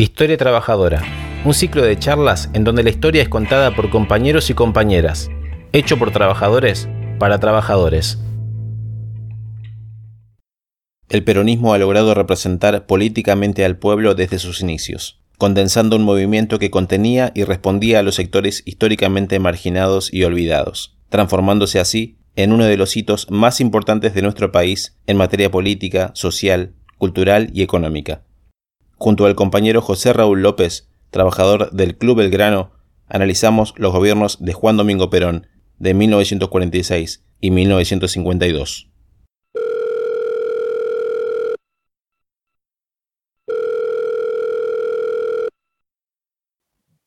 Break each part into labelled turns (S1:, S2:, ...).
S1: Historia Trabajadora, un ciclo de charlas en donde la historia es contada por compañeros y compañeras, hecho por trabajadores para trabajadores. El peronismo ha logrado representar políticamente al pueblo desde sus inicios, condensando un movimiento que contenía y respondía a los sectores históricamente marginados y olvidados, transformándose así en uno de los hitos más importantes de nuestro país en materia política, social, cultural y económica. Junto al compañero José Raúl López, trabajador del Club Belgrano, analizamos los gobiernos de Juan Domingo Perón de 1946 y 1952.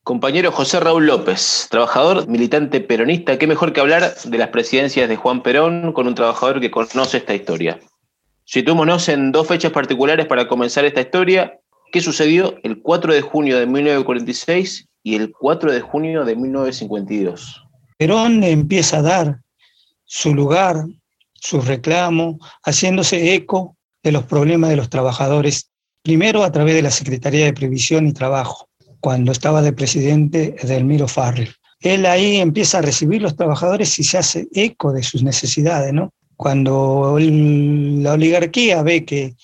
S2: Compañero José Raúl López, trabajador, militante peronista, qué mejor que hablar de las presidencias de Juan Perón con un trabajador que conoce esta historia. Situémonos en dos fechas particulares para comenzar esta historia. ¿Qué sucedió el 4 de junio de 1946 y el 4 de junio de 1952?
S3: Perón empieza a dar su lugar, su reclamo, haciéndose eco de los problemas de los trabajadores, primero a través de la Secretaría de Previsión y Trabajo, cuando estaba de presidente Edelmiro Farrell. Él ahí empieza a recibir los trabajadores y se hace eco de sus necesidades, ¿no? Cuando la oligarquía ve que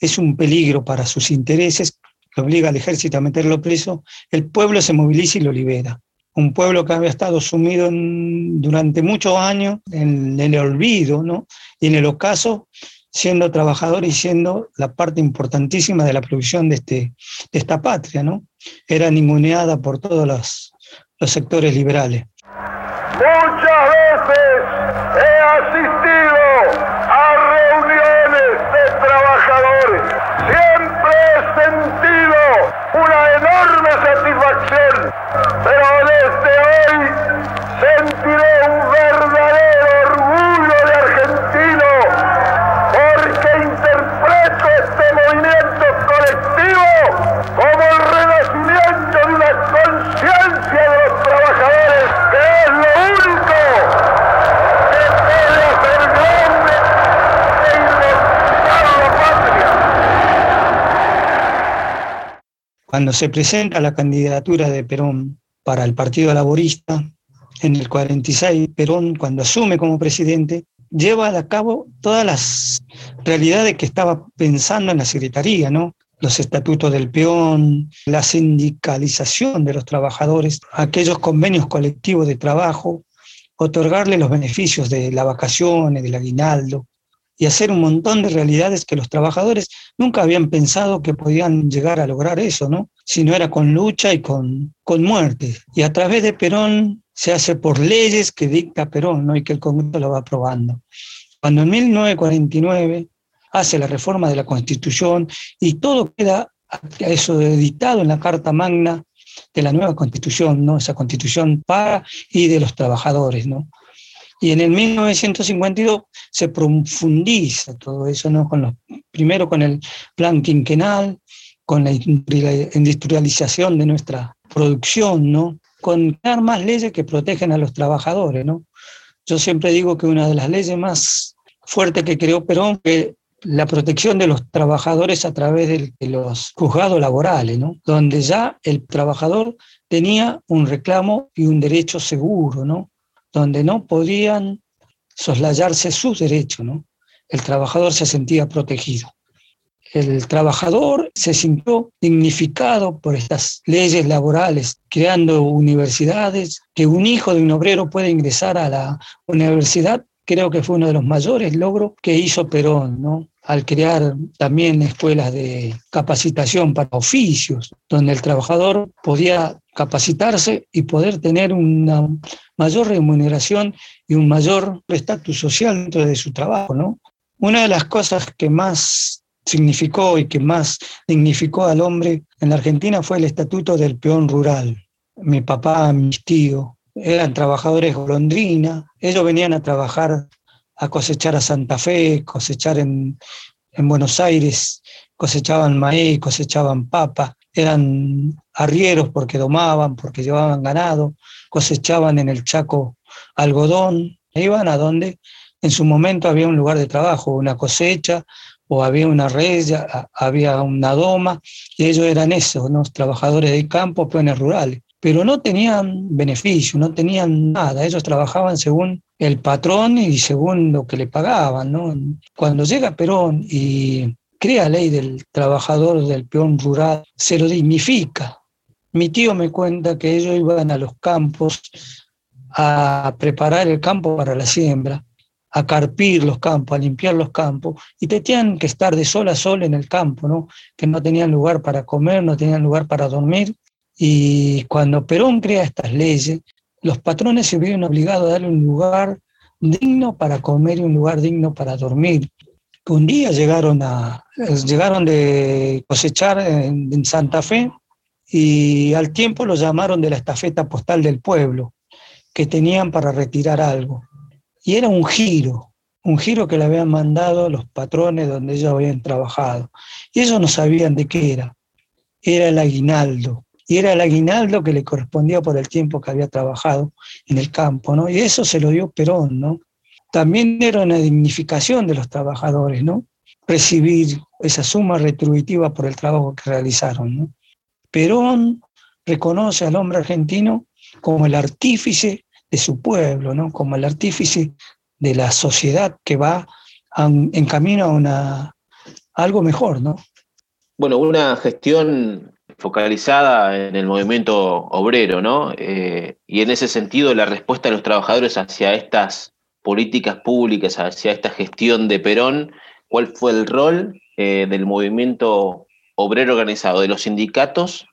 S3: es un peligro para sus intereses, que obliga al ejército a meterlo preso, el pueblo se moviliza y lo libera. Un pueblo que había estado sumido durante muchos años en, el olvido, ¿no? Y en el ocaso, siendo trabajador y siendo la parte importantísima de la producción de, este, de esta patria, ¿no? era ninguneada por todos los, los sectores liberales.
S4: Muchas veces he asistido reuniones de trabajadores. Siempre he sentido una enorme satisfacción, pero desde hoy sentiré
S3: Cuando se presenta la candidatura de Perón para el Partido Laborista, en el 46, Perón, cuando asume como presidente, lleva a cabo todas las realidades que estaba pensando en la Secretaría, ¿no? los estatutos del peón, la sindicalización de los trabajadores, aquellos convenios colectivos de trabajo, otorgarle los beneficios de la vacaciones, del aguinaldo, y hacer un montón de realidades que los trabajadores nunca habían pensado que podían llegar a lograr eso, ¿no? Si no era con lucha y con, con muerte. Y a través de Perón se hace por leyes que dicta Perón, ¿no? Y que el Congreso lo va aprobando. Cuando en 1949 hace la reforma de la Constitución y todo queda eso editado en la Carta Magna de la nueva Constitución, ¿no? Esa Constitución para y de los trabajadores, ¿no? Y en el 1952 se profundiza todo eso, ¿no? Con los, primero con el plan quinquenal, con la industrialización de nuestra producción, ¿no? Con crear más leyes que protegen a los trabajadores, ¿no? Yo siempre digo que una de las leyes más fuertes que creó Perón fue la protección de los trabajadores a través de, los juzgados laborales, ¿no? donde ya el trabajador tenía un reclamo y un derecho seguro, ¿no? Donde no podían soslayarse sus derechos. ¿no? El trabajador se sentía protegido. El trabajador se sintió dignificado por estas leyes laborales, creando universidades, que un hijo de un obrero puede ingresar a la universidad creo que fue uno de los mayores logros que hizo Perón, ¿no? Al crear también escuelas de capacitación para oficios, donde el trabajador podía capacitarse y poder tener una mayor remuneración y un mayor estatus social dentro de su trabajo. ¿no? Una de las cosas que más significó y que más dignificó al hombre en la Argentina fue el estatuto del peón rural. Mi papá, mis tíos, eran trabajadores golondrina, ellos venían a trabajar, a cosechar a Santa Fe, cosechar en, en Buenos Aires, cosechaban maíz, cosechaban papa, eran arrieros porque domaban, porque llevaban ganado, cosechaban en el Chaco algodón, iban a donde en su momento había un lugar de trabajo, una cosecha, o había una red, había una doma, y ellos eran esos, ¿no? trabajadores de campo, peones rurales. Pero no tenían beneficio, no tenían nada, ellos trabajaban según el patrón y según lo que le pagaban. Cuando llega Perón y crea ley del trabajador del peón rural, se lo dignifica. Mi tío me cuenta que ellos iban a los campos a preparar el campo para la siembra a carpir los campos, a limpiar los campos, y tenían que estar de sol a sol en el campo, ¿no? que no tenían lugar para comer, no tenían lugar para dormir. Y cuando Perón crea estas leyes, los patrones se vieron obligados a darle un lugar digno para comer y un lugar digno para dormir. Un día llegaron, a, llegaron de cosechar en, en Santa Fe y al tiempo los llamaron de la estafeta postal del pueblo, que tenían para retirar algo. Y era un giro, un giro que le habían mandado los patrones donde ellos habían trabajado. Y ellos no sabían de qué era. Era el aguinaldo. Y era el aguinaldo que le correspondía por el tiempo que había trabajado en el campo, ¿no? Y eso se lo dio Perón, ¿no? También era una dignificación de los trabajadores, ¿no? Recibir esa suma retributiva por el trabajo que realizaron, ¿no? Perón reconoce al hombre argentino como el artífice de su pueblo, ¿no? como el artífice de la sociedad que va en camino a, una, algo mejor. ¿no?
S2: Bueno, una gestión focalizada en el movimiento obrero, ¿no? Eh, y en ese sentido, la respuesta de los trabajadores hacia estas políticas públicas, hacia esta gestión de Perón, ¿cuál fue el rol eh, del movimiento obrero organizado, de los sindicatos,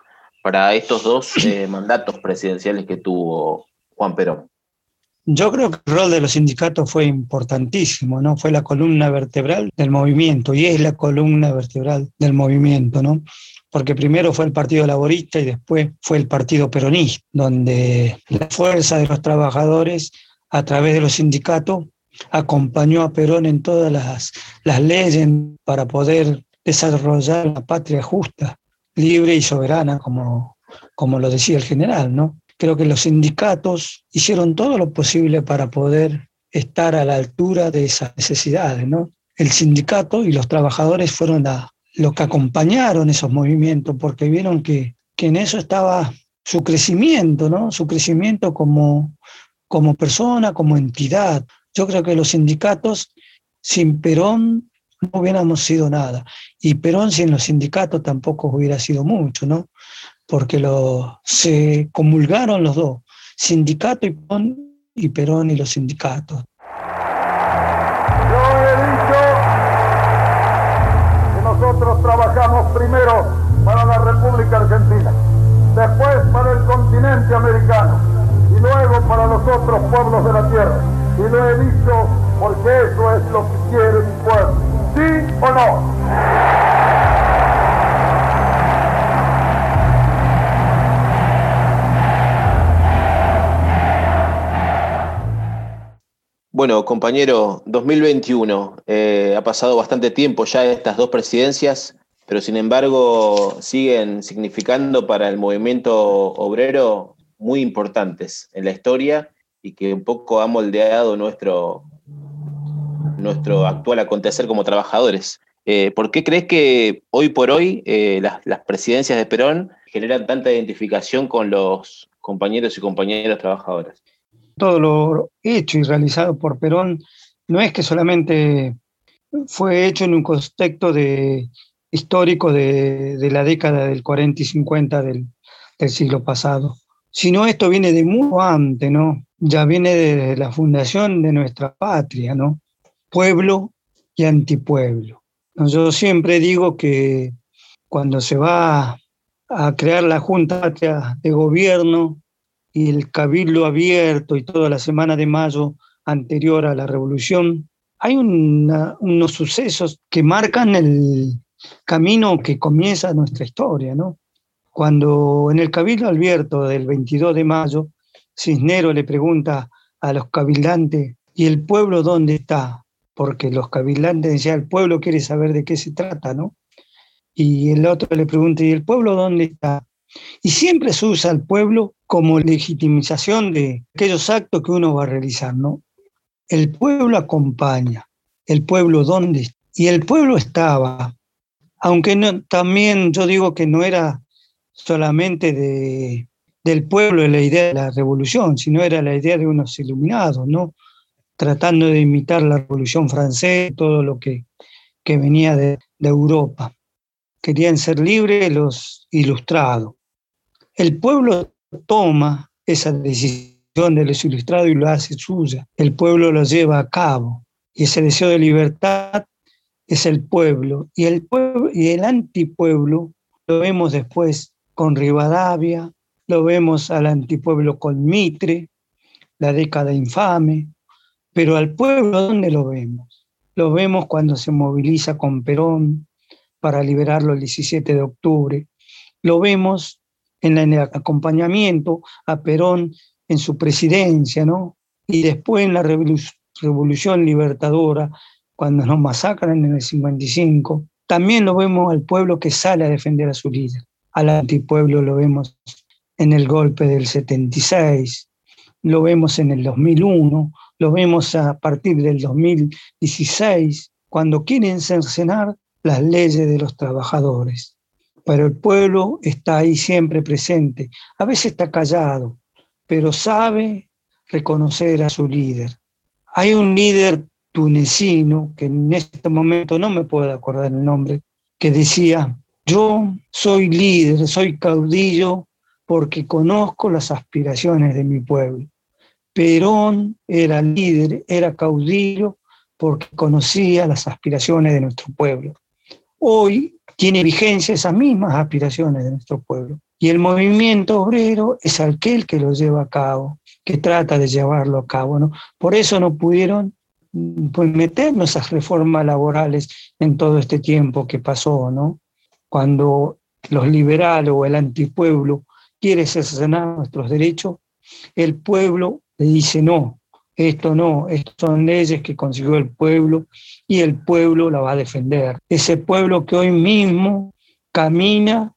S2: para estos dos eh, mandatos presidenciales que tuvo Juan Perón?
S3: Yo creo que el rol de los sindicatos fue importantísimo, ¿no? Fue la columna vertebral del movimiento y es la columna vertebral del movimiento, ¿no? Porque primero fue el Partido Laborista y después fue el Partido Peronista, donde la fuerza de los trabajadores a través de los sindicatos acompañó a Perón en todas las, las leyes para poder desarrollar una patria justa, libre y soberana, como, como lo decía el general, ¿no? Creo que los sindicatos hicieron todo lo posible para poder estar a la altura de esas necesidades, ¿no? El sindicato y los trabajadores fueron los que acompañaron esos movimientos porque vieron que, que en eso estaba su crecimiento, ¿no? Su crecimiento como, como persona, como entidad. Yo creo que los sindicatos sin Perón no hubiéramos sido nada. Y Perón sin los sindicatos tampoco hubiera sido mucho, ¿no? Porque lo, se comulgaron los dos, sindicato y Perón, y Perón y los sindicatos.
S4: Yo he dicho que nosotros trabajamos primero para la República Argentina, después para el continente americano y luego para los otros pueblos de la tierra. Y lo he dicho porque eso es lo que quiere mi pueblo. ¿Sí o no?
S2: Bueno, compañero, 2021, eh, ha pasado bastante tiempo ya estas dos presidencias, pero sin embargo siguen significando para el movimiento obrero muy importantes en la historia y que un poco ha moldeado nuestro, nuestro actual acontecer como trabajadores. Eh, ¿Por qué crees que hoy por hoy eh, las, las presidencias de Perón generan tanta identificación con los compañeros y compañeras trabajadoras?
S3: Todo lo hecho y realizado por Perón no es que solamente fue hecho en un contexto de, histórico de, la década del 40 y 50 del, siglo pasado, sino esto viene de muy antes, ¿no? Ya viene de la fundación de nuestra patria, ¿no? Pueblo y antipueblo. Yo siempre digo que cuando se va a crear la Junta de Gobierno, y el cabildo abierto y toda la semana de mayo anterior a la revolución, hay unos sucesos que marcan el camino que comienza nuestra historia, ¿no? Cuando en el cabildo abierto del 22 de mayo, Cisnero le pregunta a los cabildantes, ¿y el pueblo dónde está? Porque los cabildantes decían, el pueblo quiere saber de qué se trata, ¿no? Y el otro le pregunta, ¿y el pueblo dónde está? Y siempre se usa al pueblo como legitimización de aquellos actos que uno va a realizar, ¿no? El pueblo acompaña, el pueblo está. Y el pueblo estaba, aunque también yo digo que no era solamente de, del pueblo la idea de la revolución, sino era la idea de unos iluminados, ¿no? Tratando de imitar la revolución francesa, todo lo que, que venía de, de Europa. Querían ser libres los ilustrados. El pueblo toma esa decisión de los ilustrados y lo hace suya. El pueblo lo lleva a cabo. Y ese deseo de libertad es el pueblo. Y el, pueblo, y el antipueblo lo vemos después con Rivadavia, lo vemos al antipueblo con Mitre, la década infame, pero al pueblo, ¿dónde lo vemos? Lo vemos cuando se moviliza con Perón para liberarlo el 17 de octubre. Lo vemos en, el acompañamiento a Perón en su presidencia, ¿no? Y después en la revolución libertadora, cuando nos masacran en el 55. También lo vemos al pueblo que sale a defender a su líder. Al antipueblo lo vemos en el golpe del 76, lo vemos en el 2001, lo vemos a partir del 2016, cuando quieren cercenar las leyes de los trabajadores. Pero el pueblo está ahí siempre presente. A veces está callado, pero sabe reconocer a su líder. Hay un líder tunecino, que en este momento no me puedo acordar el nombre, que decía, yo soy líder, soy caudillo porque conozco las aspiraciones de mi pueblo. Perón era líder, era caudillo porque conocía las aspiraciones de nuestro pueblo. Hoy tiene vigencia esas mismas aspiraciones de nuestro pueblo. Y el movimiento obrero es aquel que lo lleva a cabo, que trata de llevarlo a cabo. ¿no? Por eso no pudieron pues, meternos esas reformas laborales en todo este tiempo que pasó, ¿no? Cuando los liberales o el antipueblo quiere cercenar nuestros derechos, el pueblo le dice no, esto no, estas son leyes que consiguió el pueblo y el pueblo la va a defender. Ese pueblo que hoy mismo camina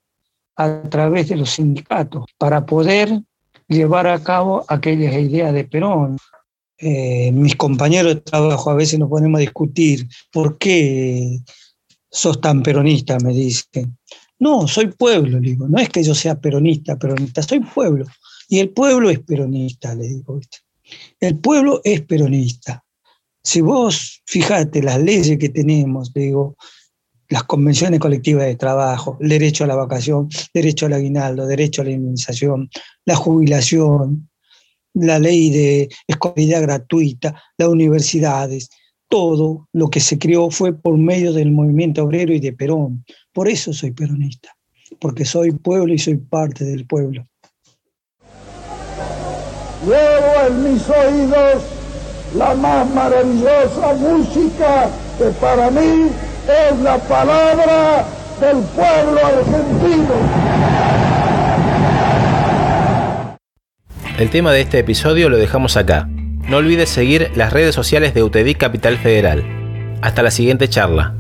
S3: a través de los sindicatos para poder llevar a cabo aquellas ideas de Perón. Eh, mis compañeros de trabajo a veces nos ponemos a discutir por qué sos tan peronista, me dicen. No, soy pueblo, digo. No es que yo sea peronista, peronista, soy pueblo. Y el pueblo es peronista, le digo. El pueblo es peronista. Si vos fijate las leyes que tenemos, digo, las convenciones colectivas de trabajo, el derecho a la vacación, derecho al aguinaldo, derecho a la indemnización, la jubilación, la ley de escolaridad gratuita, las universidades, todo lo que se creó fue por medio del movimiento obrero y de Perón. Por eso soy peronista, porque soy pueblo y soy parte del pueblo.
S4: Llevo en mis oídos la más maravillosa música que para mí es la palabra del pueblo argentino.
S1: El tema de este episodio lo dejamos acá. No olvides seguir las redes sociales de UTEDIC Capital Federal. Hasta la siguiente charla.